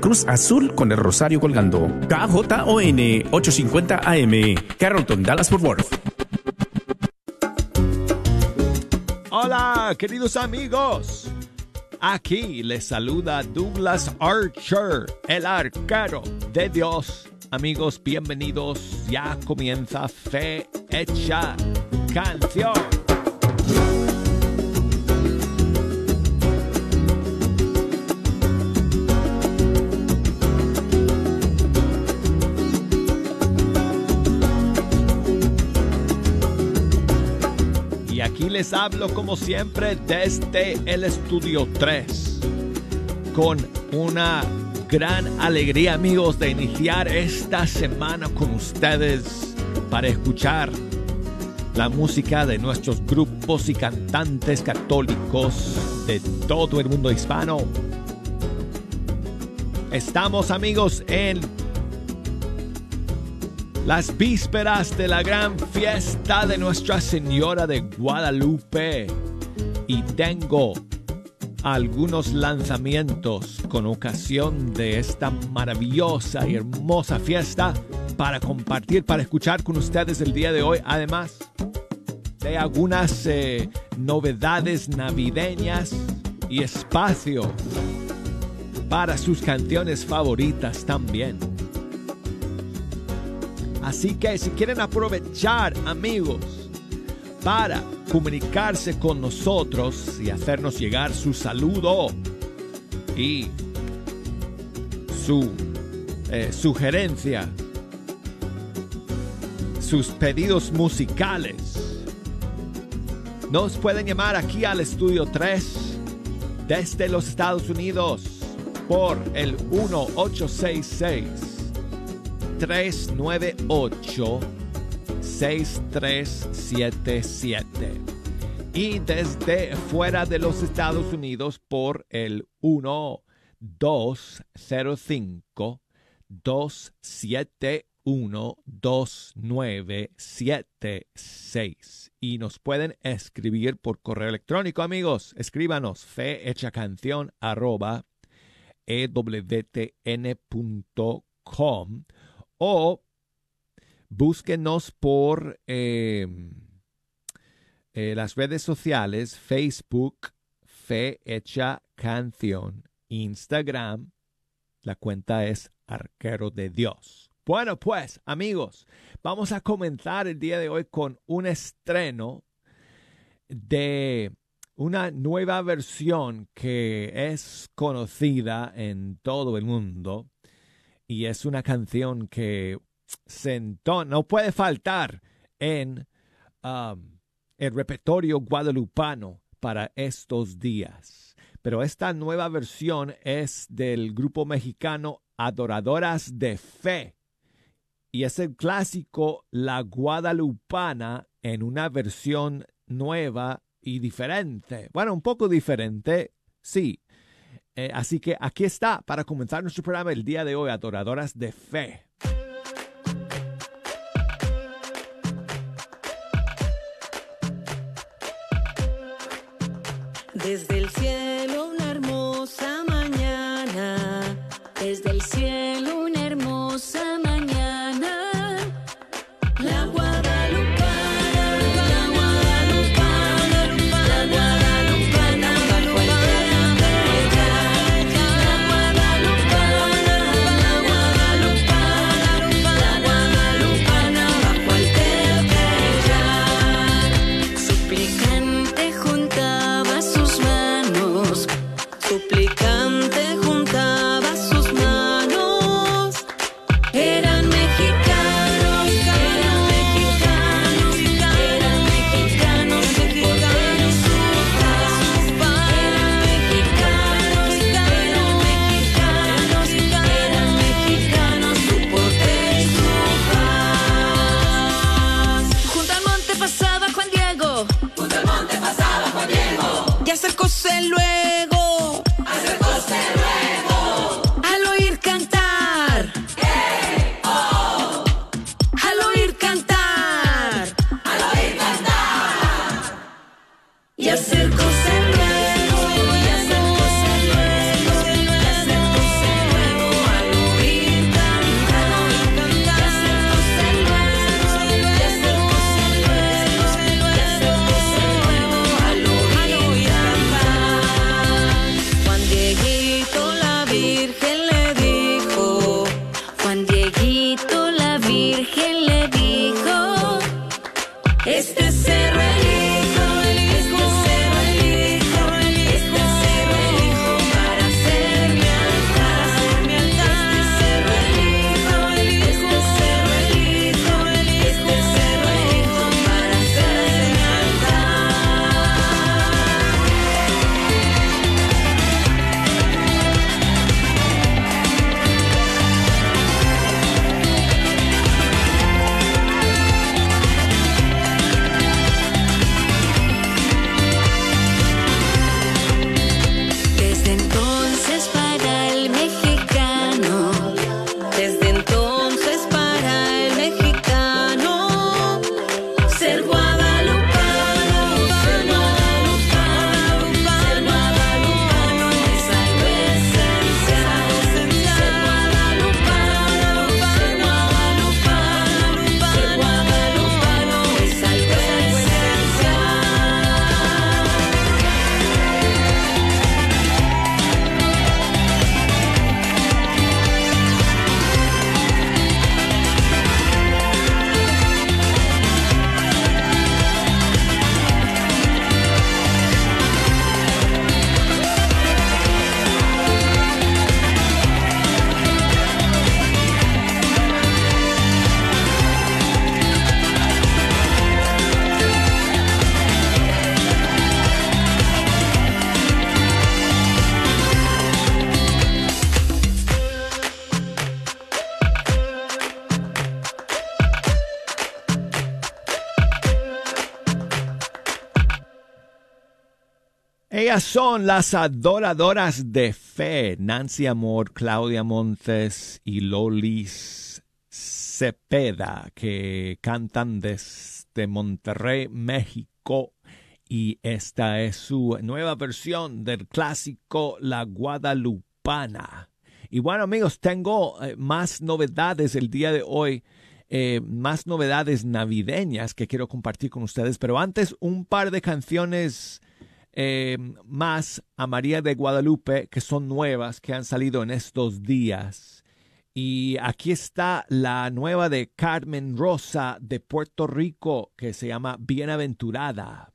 Cruz Azul con el rosario colgando. KJON 850 AM, Carrollton, Dallas Fort Worth. Hola, queridos amigos. Aquí les saluda Douglas Archer, el arquero de Dios. Amigos, bienvenidos. Ya comienza Fe Hecha Canción. Les hablo como siempre desde el estudio 3 con una gran alegría amigos de iniciar esta semana con ustedes para escuchar la música de nuestros grupos y cantantes católicos de todo el mundo hispano. Estamos amigos en las vísperas de la gran fiesta de Nuestra Señora de Guadalupe y tengo algunos lanzamientos con ocasión de esta maravillosa y hermosa fiesta para compartir, para escuchar con ustedes el día de hoy, además de algunas eh, novedades navideñas y espacio para sus canciones favoritas también. Así que si quieren aprovechar, amigos, para comunicarse con nosotros y hacernos llegar su saludo y su eh, sugerencia, sus pedidos musicales, nos pueden llamar aquí al estudio 3 desde los Estados Unidos por el 1866 398 6377 y desde fuera de los Estados Unidos por el 1205 271 2976 y nos pueden escribir por correo electrónico amigos. Escríbanos canción arroba ewtn.com o búsquenos por eh, eh, las redes sociales, Facebook, Fe Hecha Canción, Instagram, la cuenta es Arquero de Dios. Bueno, pues amigos, vamos a comenzar el día de hoy con un estreno de una nueva versión que es conocida en todo el mundo y es una canción que se no puede faltar en um, el repertorio guadalupano para estos días. Pero esta nueva versión es del grupo mexicano Adoradoras de Fe y es el clásico La Guadalupana en una versión nueva y diferente. Bueno, un poco diferente, sí, eh, así que aquí está para comenzar nuestro programa el día de hoy, Adoradoras de Fe. Desde el cielo una hermosa mañana, desde el cielo una hermosa mañana. Son las adoradoras de fe, Nancy Amor, Claudia Montes y Lolis Cepeda, que cantan desde Monterrey, México. Y esta es su nueva versión del clásico La Guadalupana. Y bueno amigos, tengo eh, más novedades el día de hoy. Eh, más novedades navideñas que quiero compartir con ustedes, pero antes un par de canciones eh, más a María de Guadalupe que son nuevas, que han salido en estos días. Y aquí está la nueva de Carmen Rosa de Puerto Rico que se llama Bienaventurada.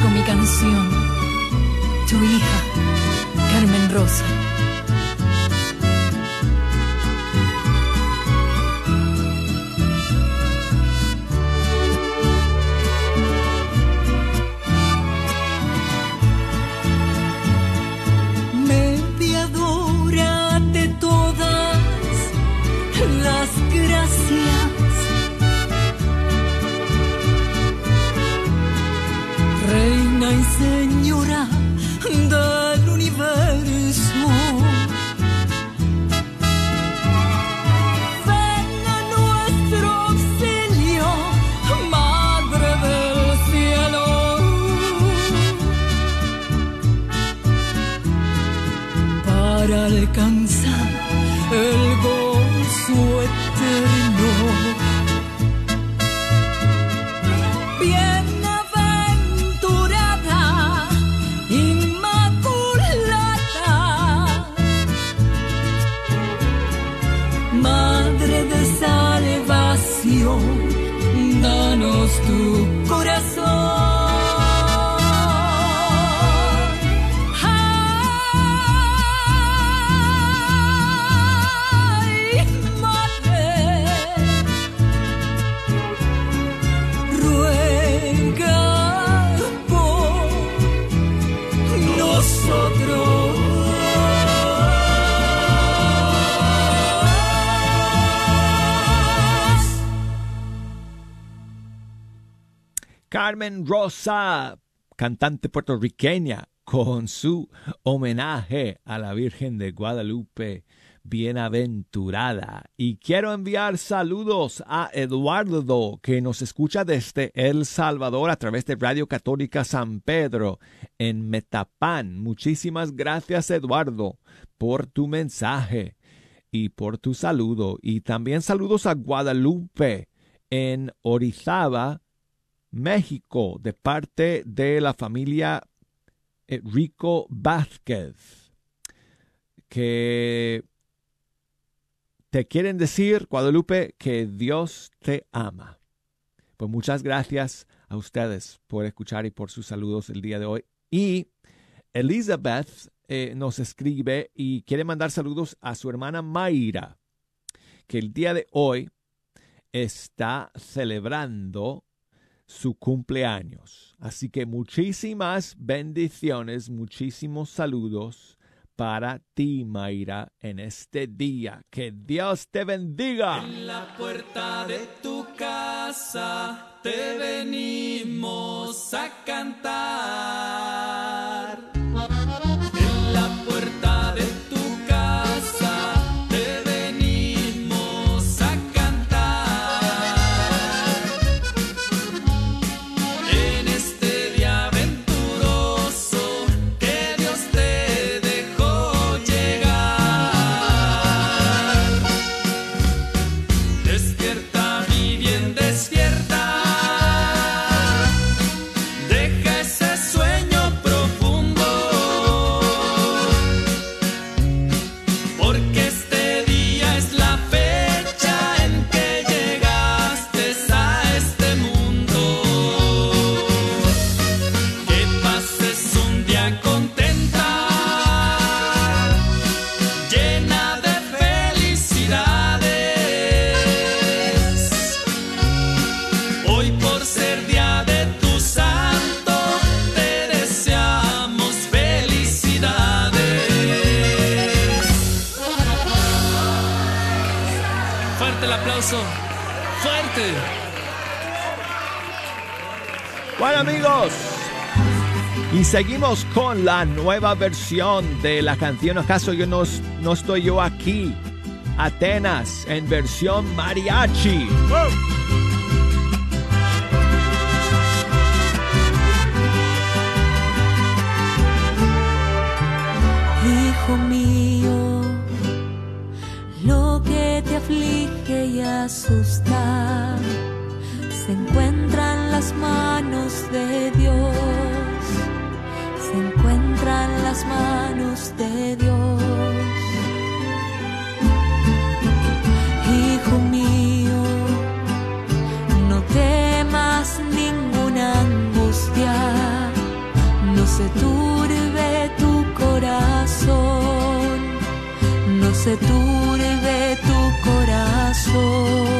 con mi canción. Carmen Rosa, cantante puertorriqueña, con su homenaje a la Virgen de Guadalupe bienaventurada. Y quiero enviar saludos a Eduardo, que nos escucha desde El Salvador a través de Radio Católica San Pedro en Metapán. Muchísimas gracias, Eduardo, por tu mensaje. y por tu saludo. Y también saludos a Guadalupe en Orizaba, México, de parte de la familia eh, Rico Vázquez, que te quieren decir, Guadalupe, que Dios te ama. Pues muchas gracias a ustedes por escuchar y por sus saludos el día de hoy. Y Elizabeth eh, nos escribe y quiere mandar saludos a su hermana Mayra, que el día de hoy está celebrando su cumpleaños. Así que muchísimas bendiciones, muchísimos saludos para ti, Mayra, en este día. Que Dios te bendiga. En la puerta de tu casa te venimos a cantar. Seguimos con la nueva versión de la canción ¿Acaso yo no, no estoy yo aquí? Atenas en versión mariachi. Se turbe tu corazón, no se turbe tu corazón.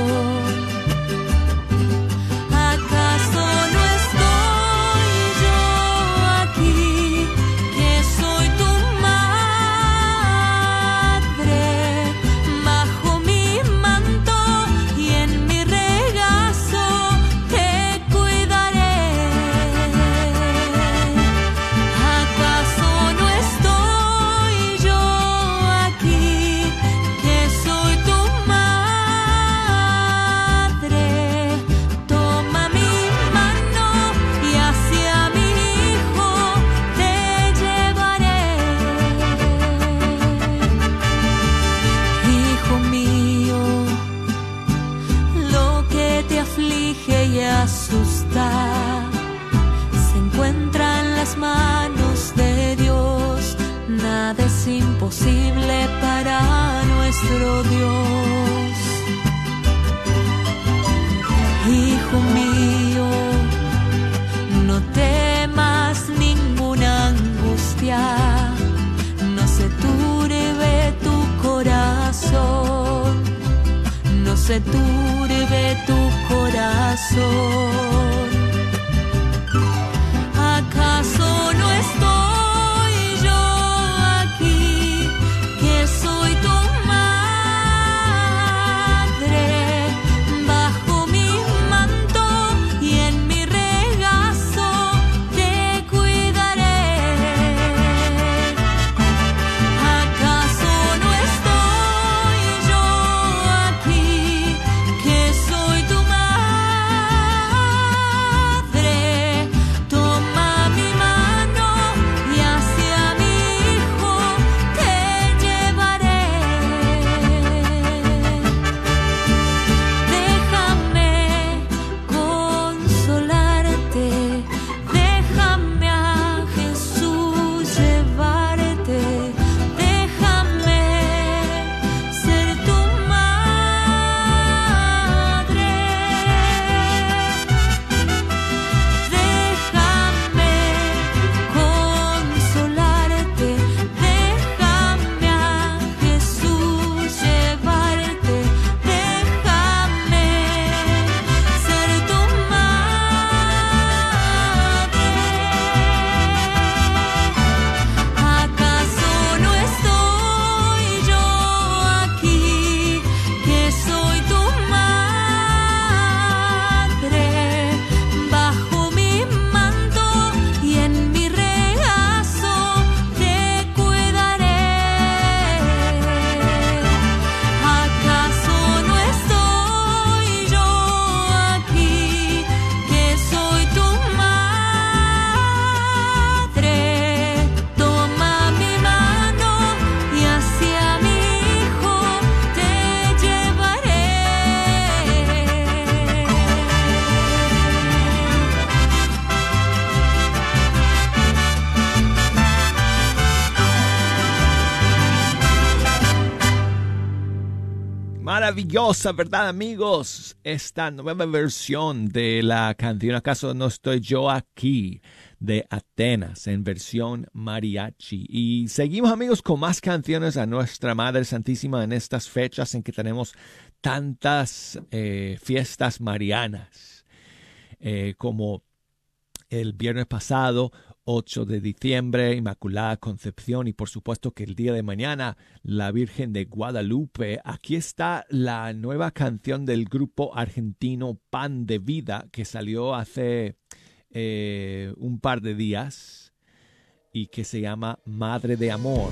Maravillosa, ¿verdad amigos? Esta nueva versión de la canción ¿Acaso no estoy yo aquí? de Atenas en versión mariachi. Y seguimos amigos con más canciones a nuestra Madre Santísima en estas fechas en que tenemos tantas eh, fiestas marianas eh, como el viernes pasado 8 de diciembre, Inmaculada Concepción y por supuesto que el día de mañana la Virgen de Guadalupe. Aquí está la nueva canción del grupo argentino Pan de Vida que salió hace eh, un par de días y que se llama Madre de Amor.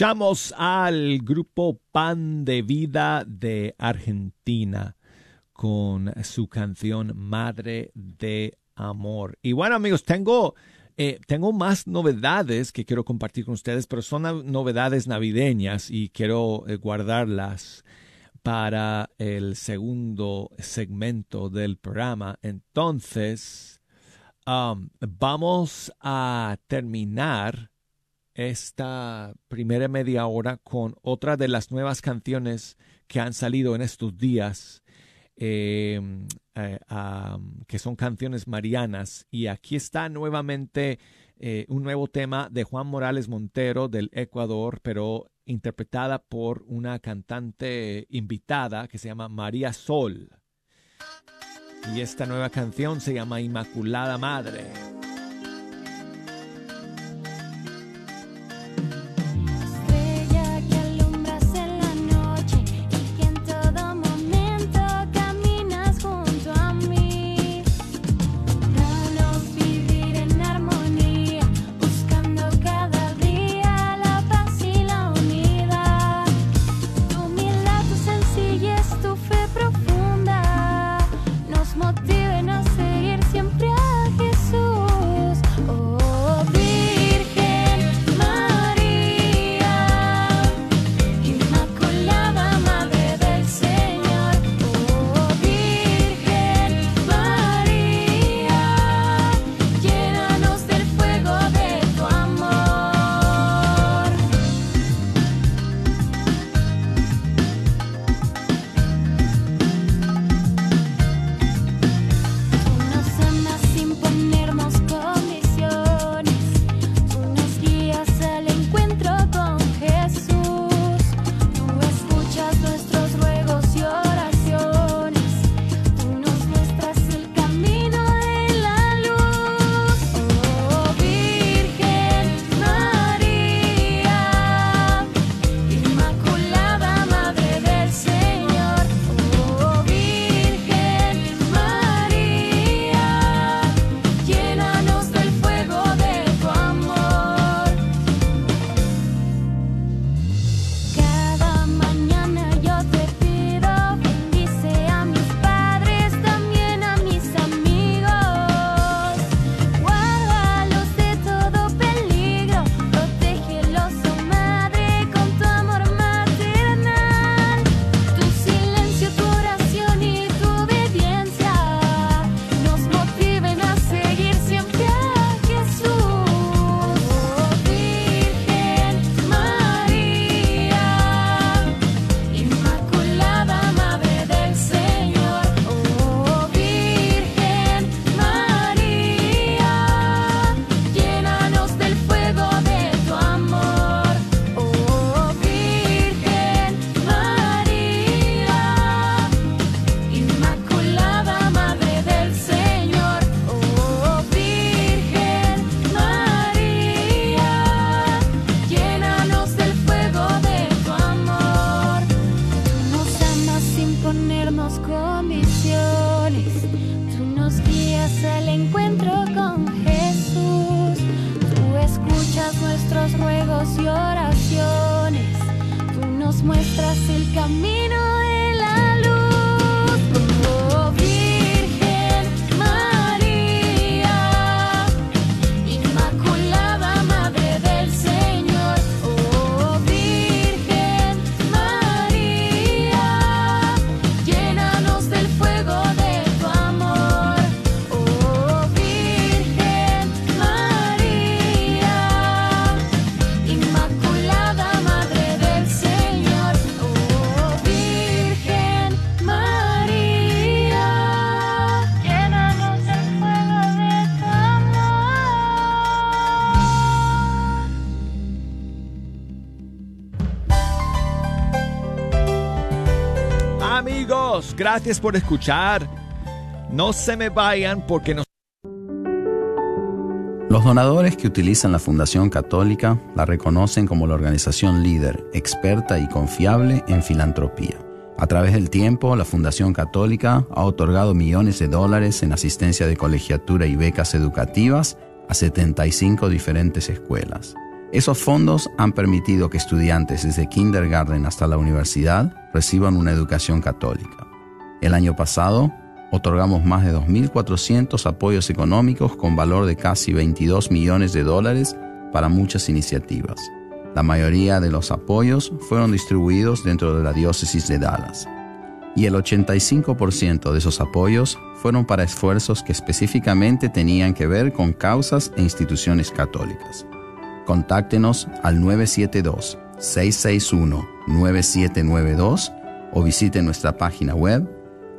Escuchamos al grupo Pan de Vida de Argentina con su canción Madre de Amor. Y bueno amigos, tengo, eh, tengo más novedades que quiero compartir con ustedes, pero son novedades navideñas y quiero eh, guardarlas para el segundo segmento del programa. Entonces, um, vamos a terminar esta primera media hora con otra de las nuevas canciones que han salido en estos días, eh, eh, que son canciones marianas. Y aquí está nuevamente eh, un nuevo tema de Juan Morales Montero del Ecuador, pero interpretada por una cantante invitada que se llama María Sol. Y esta nueva canción se llama Inmaculada Madre. Gracias por escuchar. No se me vayan porque nos... Los donadores que utilizan la Fundación Católica la reconocen como la organización líder, experta y confiable en filantropía. A través del tiempo, la Fundación Católica ha otorgado millones de dólares en asistencia de colegiatura y becas educativas a 75 diferentes escuelas. Esos fondos han permitido que estudiantes desde kindergarten hasta la universidad reciban una educación católica. El año pasado, otorgamos más de 2.400 apoyos económicos con valor de casi 22 millones de dólares para muchas iniciativas. La mayoría de los apoyos fueron distribuidos dentro de la diócesis de Dallas. Y el 85% de esos apoyos fueron para esfuerzos que específicamente tenían que ver con causas e instituciones católicas. Contáctenos al 972-661-9792 o visite nuestra página web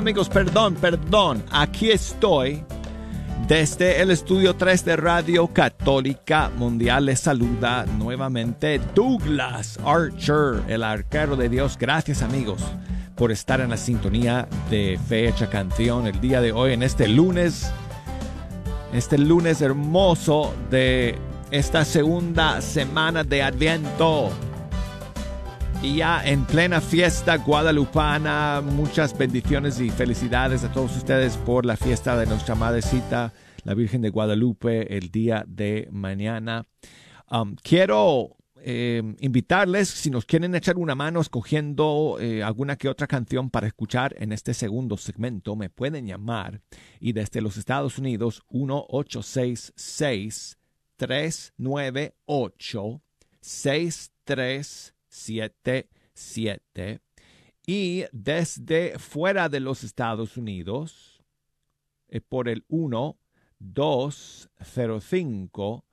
Amigos, perdón, perdón. Aquí estoy desde el estudio 3 de Radio Católica Mundial. Les saluda nuevamente Douglas Archer, el arquero de Dios. Gracias amigos por estar en la sintonía de Fecha Canción el día de hoy, en este lunes, este lunes hermoso de esta segunda semana de Adviento. Y ya en plena fiesta guadalupana, muchas bendiciones y felicidades a todos ustedes por la fiesta de nuestra madrecita, la Virgen de Guadalupe, el día de mañana. Um, quiero eh, invitarles, si nos quieren echar una mano escogiendo eh, alguna que otra canción para escuchar en este segundo segmento, me pueden llamar y desde los Estados Unidos 1866 398 6377 y desde fuera de los Estados Unidos eh, por el 1 205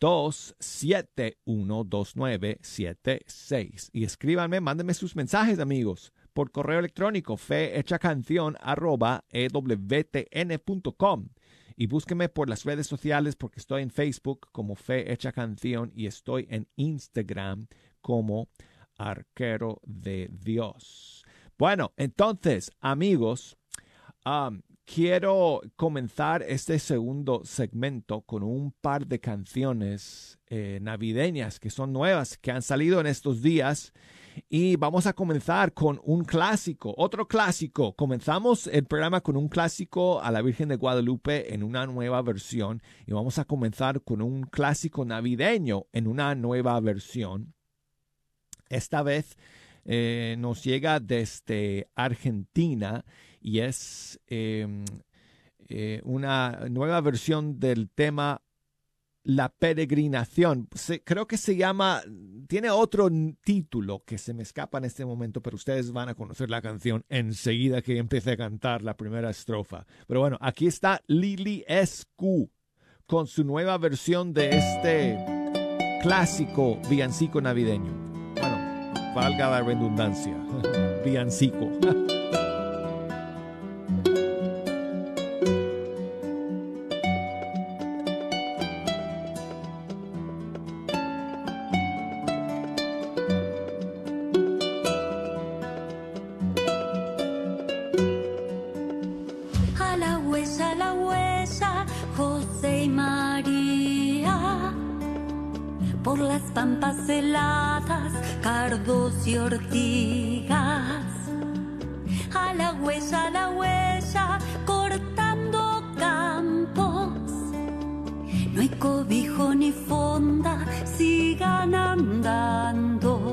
2712976 y escríbanme, mándenme sus mensajes amigos por correo electrónico fehechacanción arroba ewtn.com y búsquenme por las redes sociales porque estoy en Facebook como Fe Hecha Canción y estoy en Instagram como Arquero de Dios. Bueno, entonces, amigos, quiero comenzar este segundo segmento con un par de canciones eh, navideñas que son nuevas, que han salido en estos días. Y vamos a comenzar con un clásico, otro clásico. Comenzamos el programa con un clásico a la Virgen de Guadalupe en una nueva versión y vamos a comenzar con un clásico navideño en una nueva versión. Esta vez eh, nos llega desde Argentina y es eh, eh, una nueva versión del tema La peregrinación. Creo que se llama, tiene otro título que se me escapa en este momento, pero ustedes van a conocer la canción enseguida que empiece a cantar la primera estrofa. Pero bueno, aquí está Lili Escu con su nueva versión de este clásico villancico navideño. Valga la redundancia, villancico. Y ortigas. A la huella, a la huella, cortando campos. No hay cobijo ni fonda, sigan andando.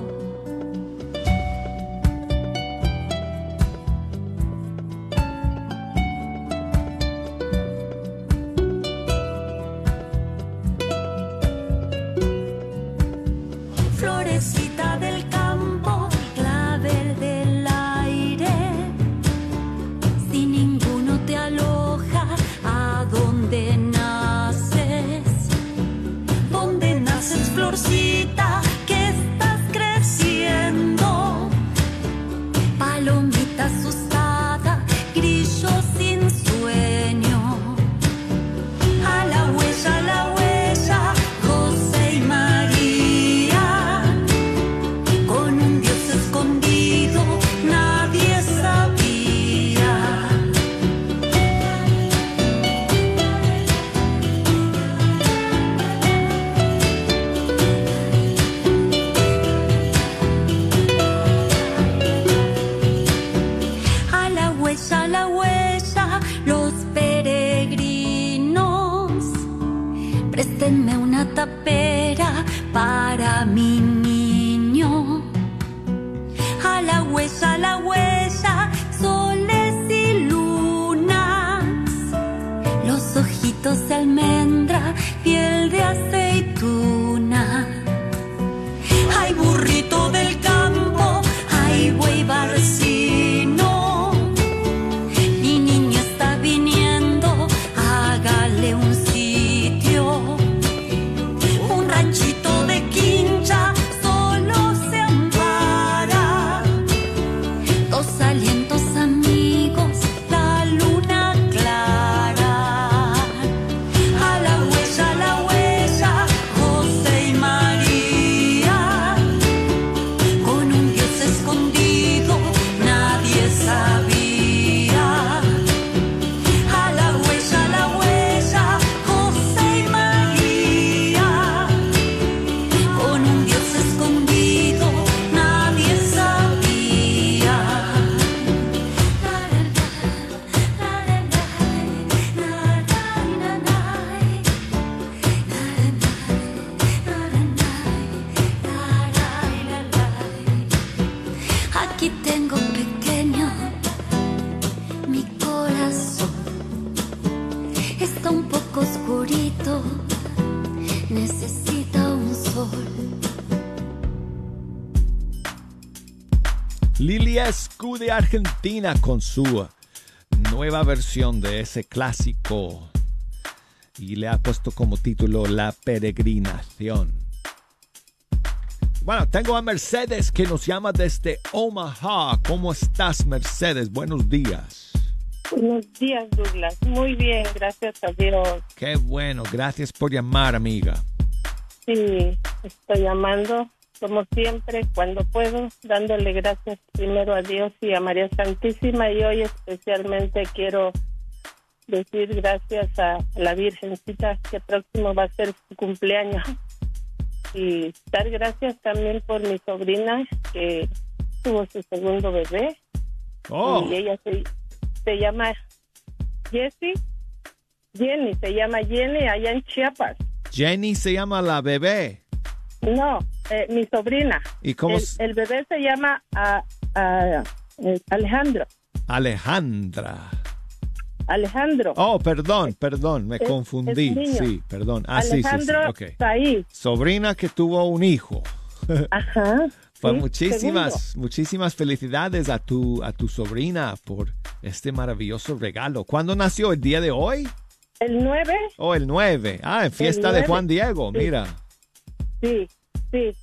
Argentina con su nueva versión de ese clásico y le ha puesto como título La peregrinación. Bueno, tengo a Mercedes que nos llama desde Omaha. ¿Cómo estás, Mercedes? Buenos días. Buenos días, Douglas. Muy bien, gracias a Dios. Qué bueno, gracias por llamar, amiga. Sí, estoy llamando, como siempre, cuando puedo, dándole gracias primero a Dios y a María Santísima. Y hoy especialmente quiero decir gracias a la Virgencita, que próximo va a ser su cumpleaños. Y dar gracias también por mi sobrina, que tuvo su segundo bebé. Oh, Y ella se, se llama Jessie. Jenny, se llama Jenny allá en Chiapas. Jenny se llama la bebé. No, eh, mi sobrina. ¿Y cómo el, bebé se llama ah, ah, eh, Alejandro. Alejandra. Alejandro. Oh, perdón, perdón, me Es- confundí. es. Sí, perdón. Ah, sí, sí, sí. Alejandro ok. Said. Sobrina que tuvo un hijo. Ajá. Pues sí, muchísimas, muchísimas felicidades a tu, a tu sobrina por este maravilloso regalo. ¿Cuándo nació? ¿El día de hoy? El 9, Oh, el 9. Ah, en fiesta de 9. Juan Diego, Sí. mira. sí, sí.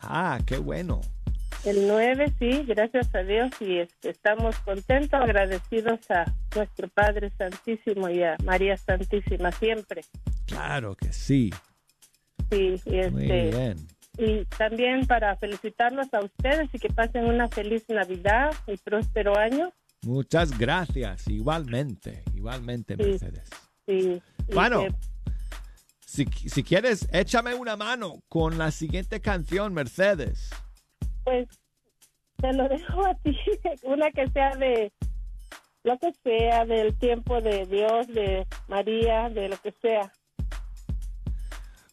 Ah, qué bueno. El 9, sí, gracias a Dios. Y estamos contentos, agradecidos a nuestro Padre Santísimo y a María Santísima siempre. Claro que sí. Sí, y Muy este, bien. Y también para felicitarlos a ustedes y que pasen una feliz Navidad y próspero año. Muchas gracias. Igualmente, igualmente, Sí. Mercedes. Y Bueno, que, si, si quieres, échame una mano con la siguiente canción, Mercedes. pues te lo dejo a ti, una que sea de lo que sea, del tiempo de Dios, de María, de lo que sea.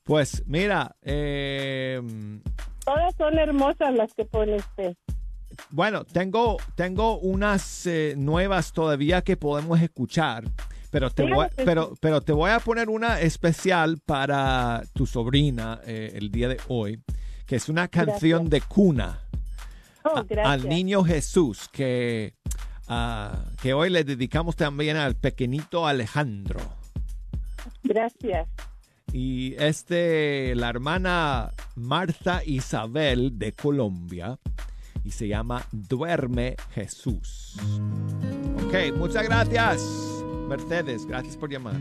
Pues mira, eh, Todas son hermosas las que pone usted. bueno, tengo, tengo unas eh, nuevas todavía que podemos escuchar, pero te, voy, pero, pero te voy a poner una especial para tu sobrina eh, el día de hoy, que es una canción de cuna Oh, a- al niño Jesús, que, ah, que hoy le dedicamos también al pequeñito Alejandro. Gracias. Y este, la hermana Marta Isabel de Colombia, y se llama Duerme Jesús. Ok, muchas gracias, Mercedes, gracias por llamar.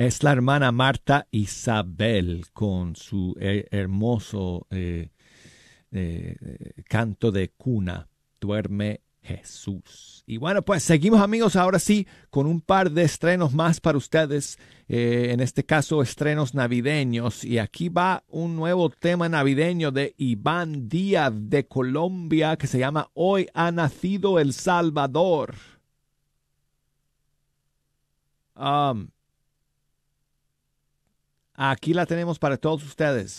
Es la hermana Marta Isabel con su eh, hermoso eh, eh, canto de cuna, Duerme Jesús. Y bueno, pues seguimos amigos ahora sí con un par de estrenos más para ustedes, en este caso estrenos navideños. Y aquí va un nuevo tema navideño de Iván Díaz de Colombia que se llama Hoy ha nacido el Salvador. Um, Aquí la tenemos para todos ustedes.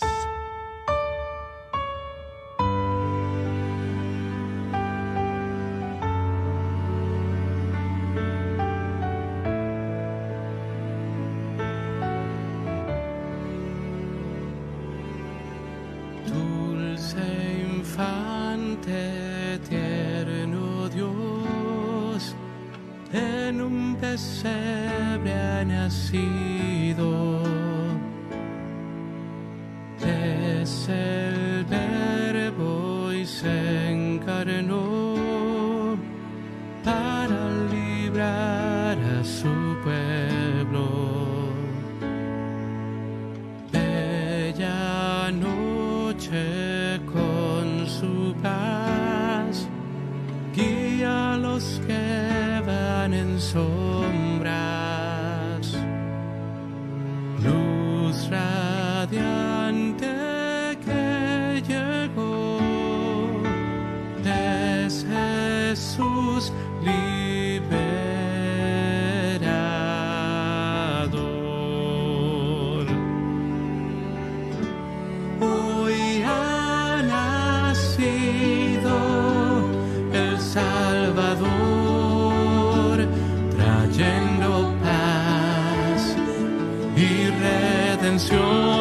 Redención.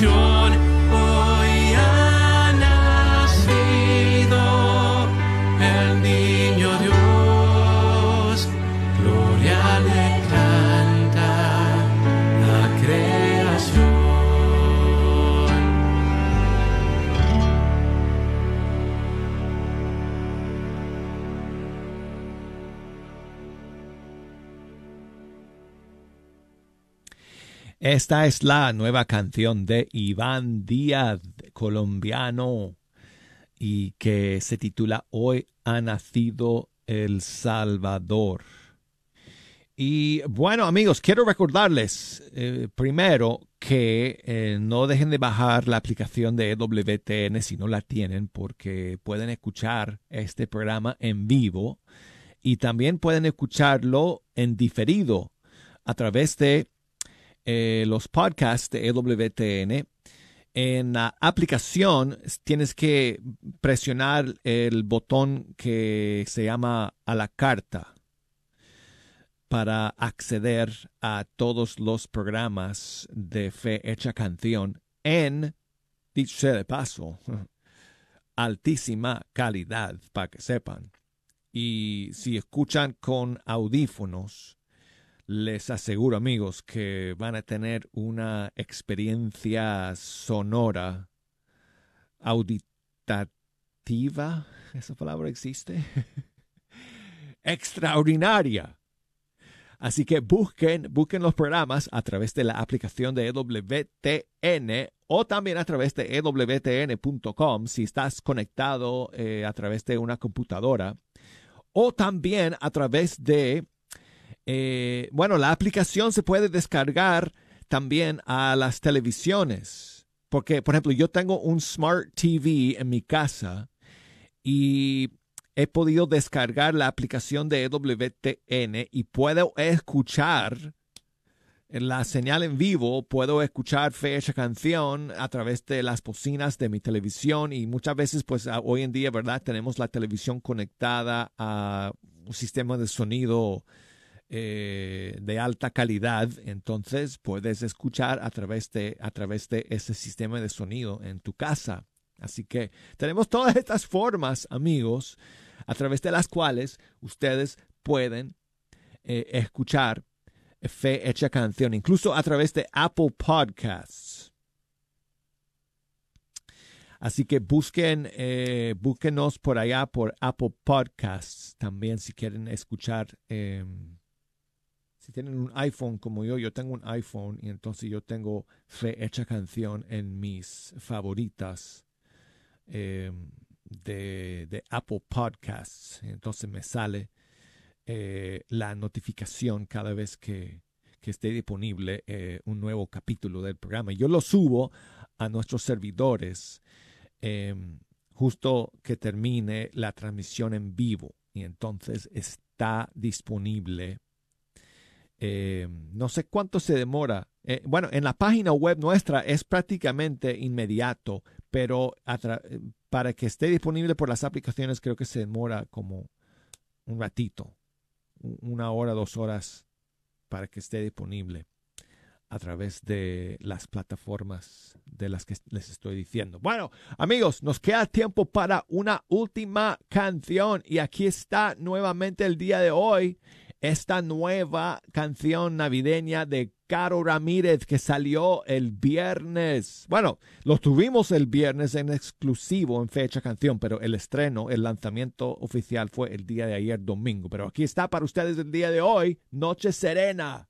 Redención. Esta es la nueva canción de Iván Díaz, colombiano, y que se titula Hoy ha nacido el Salvador. Y bueno, amigos, quiero recordarles eh, primero que eh, no dejen de bajar la aplicación de EWTN si no la tienen, porque pueden escuchar este programa en vivo y también pueden escucharlo en diferido a través de eh, los podcasts de EWTN. En la aplicación tienes que presionar el botón que se llama a la carta para acceder a todos los programas de Fe Hecha Canción en, dicho sea de paso, altísima calidad, para que sepan. Y si escuchan con audífonos, les aseguro, amigos, que van a tener una experiencia sonora, auditativa, ¿esa palabra existe? Extraordinaria. Así que busquen, busquen los programas a través de la aplicación de EWTN o también a través de EWTN.com si estás conectado eh, a través de una computadora o también a través de eh, bueno, la aplicación se puede descargar también a las televisiones. Porque, por ejemplo, yo tengo un Smart TV en mi casa y he podido descargar la aplicación de EWTN y puedo escuchar la señal en vivo, puedo escuchar fecha canción a través de las bocinas de mi televisión y muchas veces, pues hoy en día, ¿verdad? Tenemos la televisión conectada a un sistema de sonido eh, de alta calidad, entonces puedes escuchar a través, de, a través de ese sistema de sonido en tu casa. Así que tenemos todas estas formas, amigos, a través de las cuales ustedes pueden eh, escuchar Fe Hecha Canción, incluso a través de Apple Podcasts. Así que busquen, eh, búsquenos por allá por Apple Podcasts también si quieren escuchar. eh, tienen un iPhone como yo, yo tengo un iPhone y entonces yo tengo Hecha Canción en mis favoritas eh, de, Apple Podcasts. Entonces me sale eh, la notificación cada vez que, que esté disponible eh, un nuevo capítulo del programa. Yo lo subo a nuestros servidores eh, justo que termine la transmisión en vivo y entonces está disponible. Eh, no sé cuánto se demora. Eh, bueno, en la página web nuestra es prácticamente inmediato, pero tra- para que esté disponible por las aplicaciones creo que se demora como un ratito, una hora, dos horas para que esté disponible a través de las plataformas de las que les estoy diciendo. Bueno, amigos, nos queda tiempo para una última canción y aquí está nuevamente el día de hoy esta nueva canción navideña de Caro Ramírez que salió el viernes. Bueno, lo tuvimos el viernes en exclusivo en fecha canción, pero el estreno, el lanzamiento oficial fue el día de ayer domingo. Pero aquí está para ustedes el día de hoy, Noche Serena.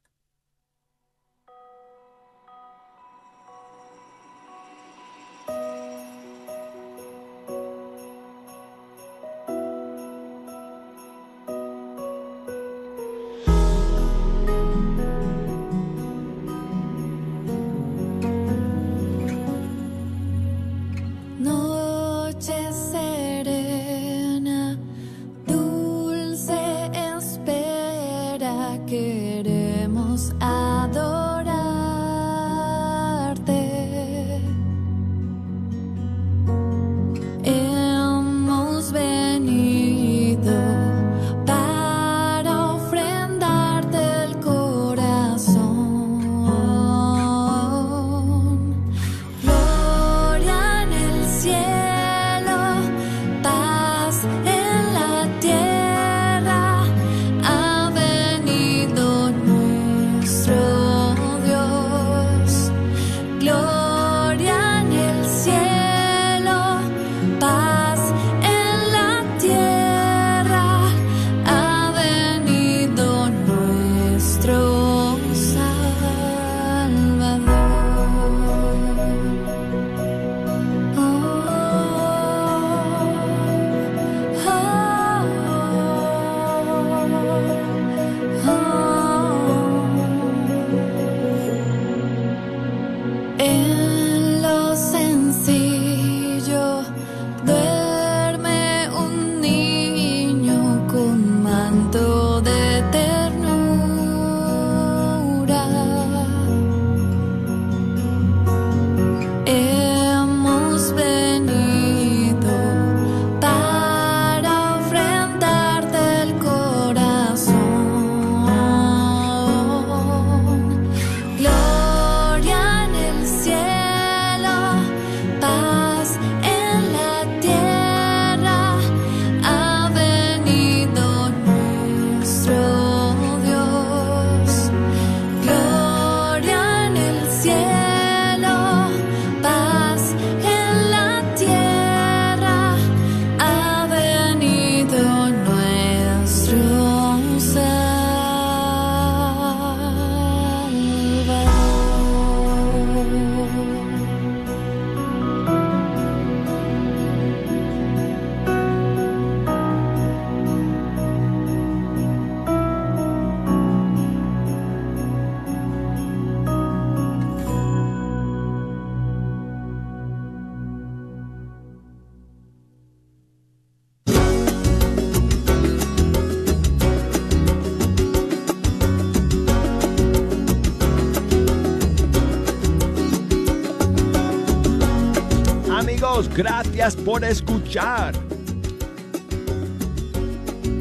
Por escuchar.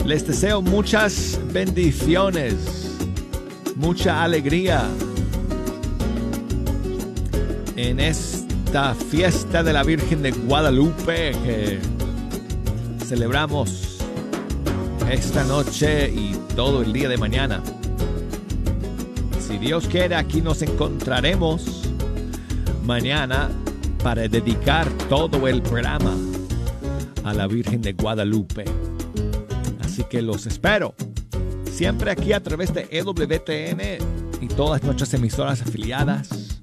Les deseo muchas bendiciones, mucha alegría en esta fiesta de la Virgen de Guadalupe que celebramos esta noche y todo el día de mañana. Si Dios quiere, aquí nos encontraremos mañana para dedicar todo el programa a la Virgen de Guadalupe. Así que los espero. Siempre aquí a través de EWTN y todas nuestras emisoras afiliadas.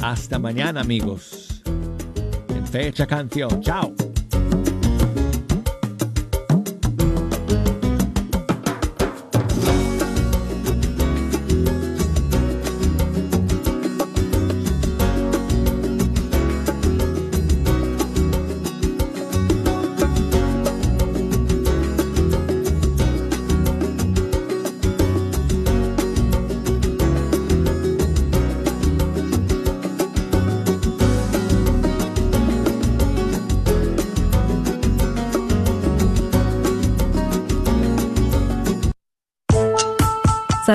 Hasta mañana, amigos. En fecha canción. Chao.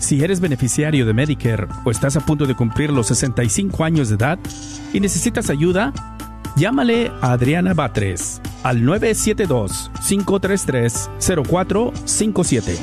Si eres beneficiario de Medicare o estás a punto de cumplir los 65 años de edad y necesitas ayuda, llámale a Adriana Batres al 972-533-0457.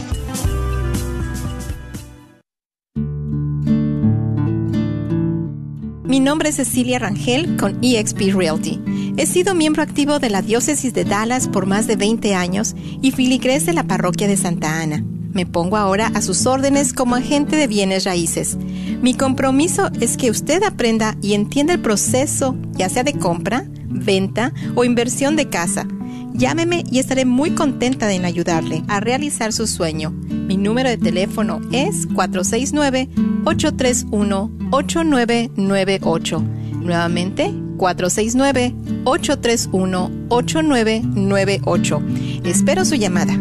Mi nombre es Cecilia Rangel con eXp Realty. He sido miembro activo de la Diócesis de Dallas por más de 20 años y filigrés de la Parroquia de Santa Ana. Me pongo ahora a sus órdenes como agente de bienes raíces. Mi compromiso es que usted aprenda y entienda el proceso, ya sea de compra, venta o inversión de casa. Llámeme y estaré muy contenta en ayudarle a realizar su sueño. Mi número de teléfono es 469-831-8998. Nuevamente, 469-831-8998. Espero su llamada.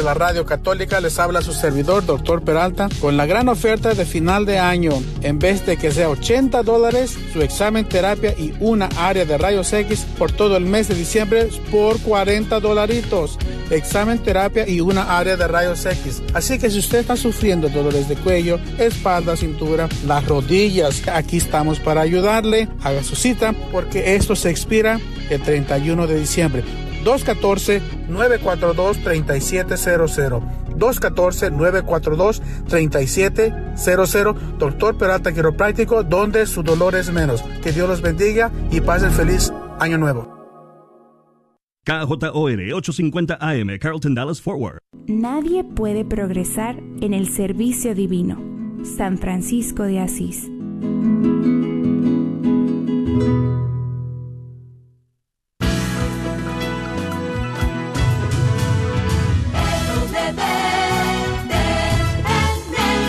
De la Radio Católica, les habla su servidor, doctor Peralta, con la gran oferta de final de año. En vez de que sea 80 dólares, su examen, terapia y una área de rayos X por todo el mes de diciembre por 40 dolaritos. Examen, terapia y una área de rayos X. Así que si usted está sufriendo dolores de cuello, espalda, cintura, las rodillas, aquí estamos para ayudarle. Haga su cita porque esto se expira el 31 de diciembre. 214-942-3700. 214-942-3700. Doctor Peralta Quiropráctico, donde su dolor es menos. Que Dios los bendiga y pasen feliz año nuevo. KJOR 850 AM, Carlton Dallas Forward. Nadie puede progresar en el servicio divino. San Francisco de Asís.